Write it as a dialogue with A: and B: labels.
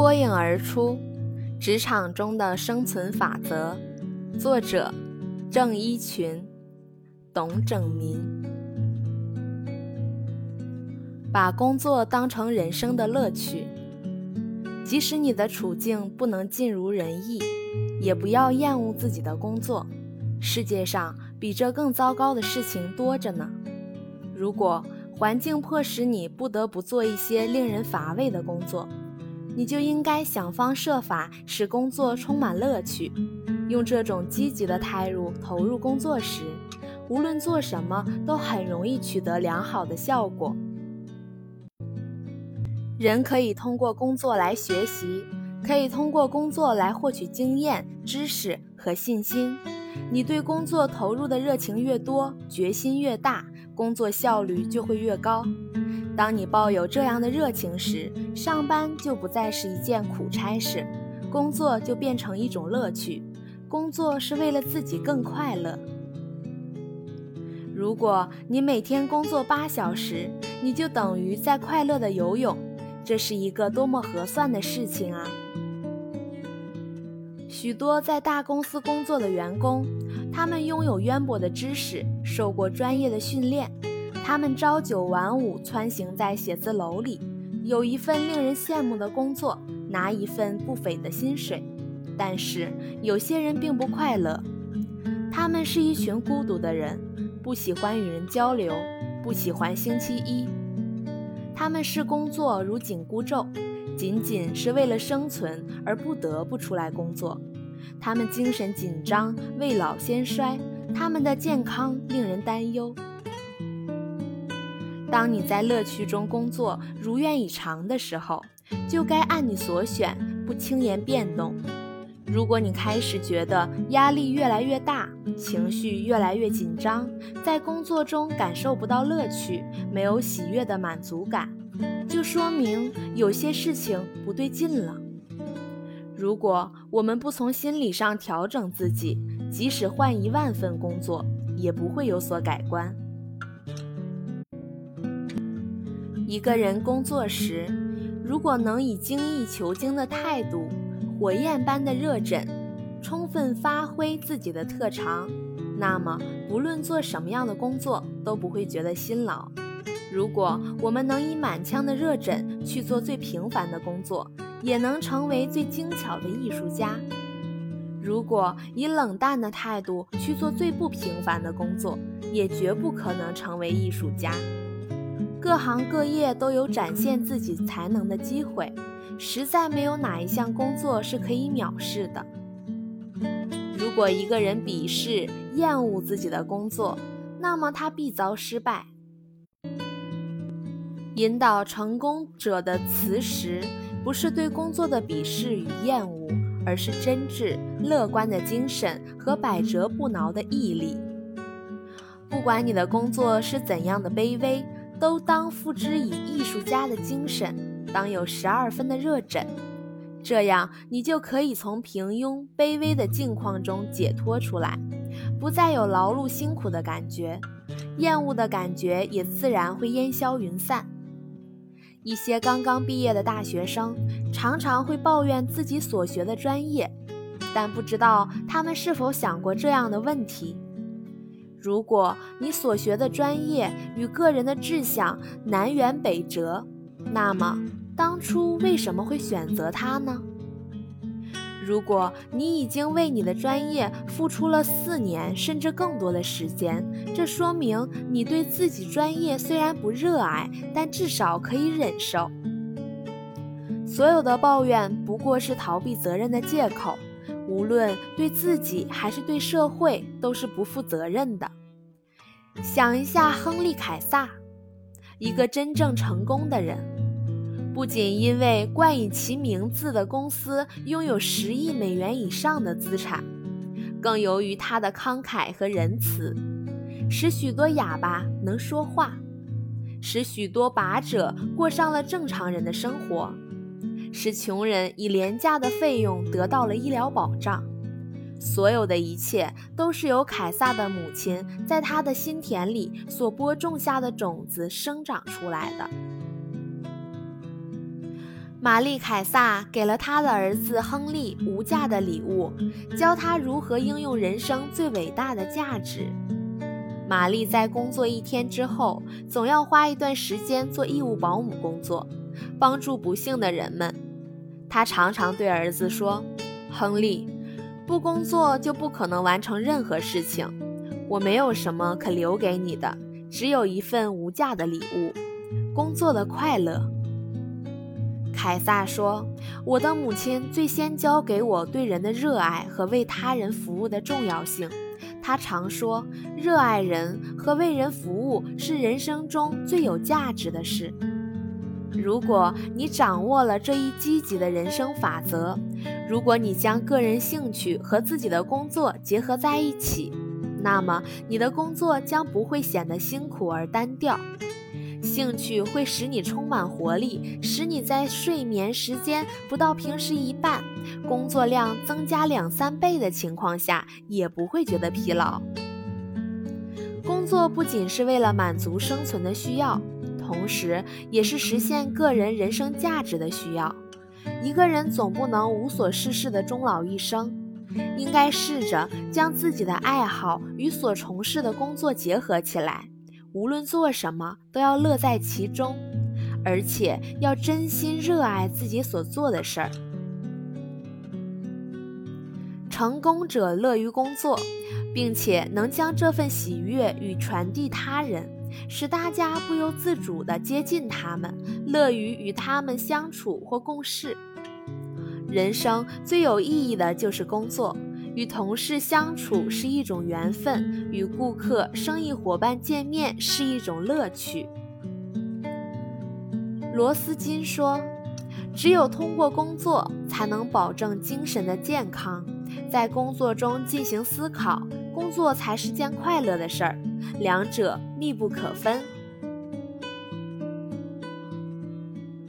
A: 脱颖而出：职场中的生存法则。作者：郑一群、董正民。把工作当成人生的乐趣，即使你的处境不能尽如人意，也不要厌恶自己的工作。世界上比这更糟糕的事情多着呢。如果环境迫使你不得不做一些令人乏味的工作，你就应该想方设法使工作充满乐趣。用这种积极的态度投入工作时，无论做什么都很容易取得良好的效果。人可以通过工作来学习，可以通过工作来获取经验、知识和信心。你对工作投入的热情越多，决心越大，工作效率就会越高。当你抱有这样的热情时，上班就不再是一件苦差事，工作就变成一种乐趣。工作是为了自己更快乐。如果你每天工作八小时，你就等于在快乐的游泳，这是一个多么合算的事情啊！许多在大公司工作的员工，他们拥有渊博的知识，受过专业的训练，他们朝九晚五，穿行在写字楼里，有一份令人羡慕的工作，拿一份不菲的薪水。但是有些人并不快乐，他们是一群孤独的人，不喜欢与人交流，不喜欢星期一，他们视工作如紧箍咒。仅仅是为了生存而不得不出来工作，他们精神紧张，未老先衰，他们的健康令人担忧。当你在乐趣中工作，如愿以偿的时候，就该按你所选，不轻言变动。如果你开始觉得压力越来越大，情绪越来越紧张，在工作中感受不到乐趣，没有喜悦的满足感。就说明有些事情不对劲了。如果我们不从心理上调整自己，即使换一万份工作，也不会有所改观。一个人工作时，如果能以精益求精的态度、火焰般的热忱，充分发挥自己的特长，那么不论做什么样的工作，都不会觉得辛劳。如果我们能以满腔的热忱去做最平凡的工作，也能成为最精巧的艺术家；如果以冷淡的态度去做最不平凡的工作，也绝不可能成为艺术家。各行各业都有展现自己才能的机会，实在没有哪一项工作是可以藐视的。如果一个人鄙视、厌恶自己的工作，那么他必遭失败。引导成功者的磁石，不是对工作的鄙视与厌恶，而是真挚、乐观的精神和百折不挠的毅力。不管你的工作是怎样的卑微，都当付之以艺术家的精神，当有十二分的热忱，这样你就可以从平庸、卑微的境况中解脱出来，不再有劳碌辛苦的感觉，厌恶的感觉也自然会烟消云散。一些刚刚毕业的大学生常常会抱怨自己所学的专业，但不知道他们是否想过这样的问题：如果你所学的专业与个人的志向南辕北辙，那么当初为什么会选择它呢？如果你已经为你的专业付出了四年甚至更多的时间，这说明你对自己专业虽然不热爱，但至少可以忍受。所有的抱怨不过是逃避责任的借口，无论对自己还是对社会都是不负责任的。想一下，亨利·凯撒，一个真正成功的人。不仅因为冠以其名字的公司拥有十亿美元以上的资产，更由于他的慷慨和仁慈，使许多哑巴能说话，使许多拔者过上了正常人的生活，使穷人以廉价的费用得到了医疗保障。所有的一切都是由凯撒的母亲在他的心田里所播种下的种子生长出来的。玛丽凯撒给了他的儿子亨利无价的礼物，教他如何应用人生最伟大的价值。玛丽在工作一天之后，总要花一段时间做义务保姆工作，帮助不幸的人们。他常常对儿子说：“亨利，不工作就不可能完成任何事情。我没有什么可留给你的，只有一份无价的礼物——工作的快乐。”凯撒说：“我的母亲最先教给我对人的热爱和为他人服务的重要性。她常说，热爱人和为人服务是人生中最有价值的事。如果你掌握了这一积极的人生法则，如果你将个人兴趣和自己的工作结合在一起，那么你的工作将不会显得辛苦而单调。”兴趣会使你充满活力，使你在睡眠时间不到平时一半、工作量增加两三倍的情况下，也不会觉得疲劳。工作不仅是为了满足生存的需要，同时也是实现个人人生价值的需要。一个人总不能无所事事的终老一生，应该试着将自己的爱好与所从事的工作结合起来。无论做什么，都要乐在其中，而且要真心热爱自己所做的事儿。成功者乐于工作，并且能将这份喜悦与传递他人，使大家不由自主地接近他们，乐于与他们相处或共事。人生最有意义的就是工作。与同事相处是一种缘分，与顾客、生意伙伴见面是一种乐趣。罗斯金说：“只有通过工作，才能保证精神的健康。在工作中进行思考，工作才是件快乐的事儿，两者密不可分。”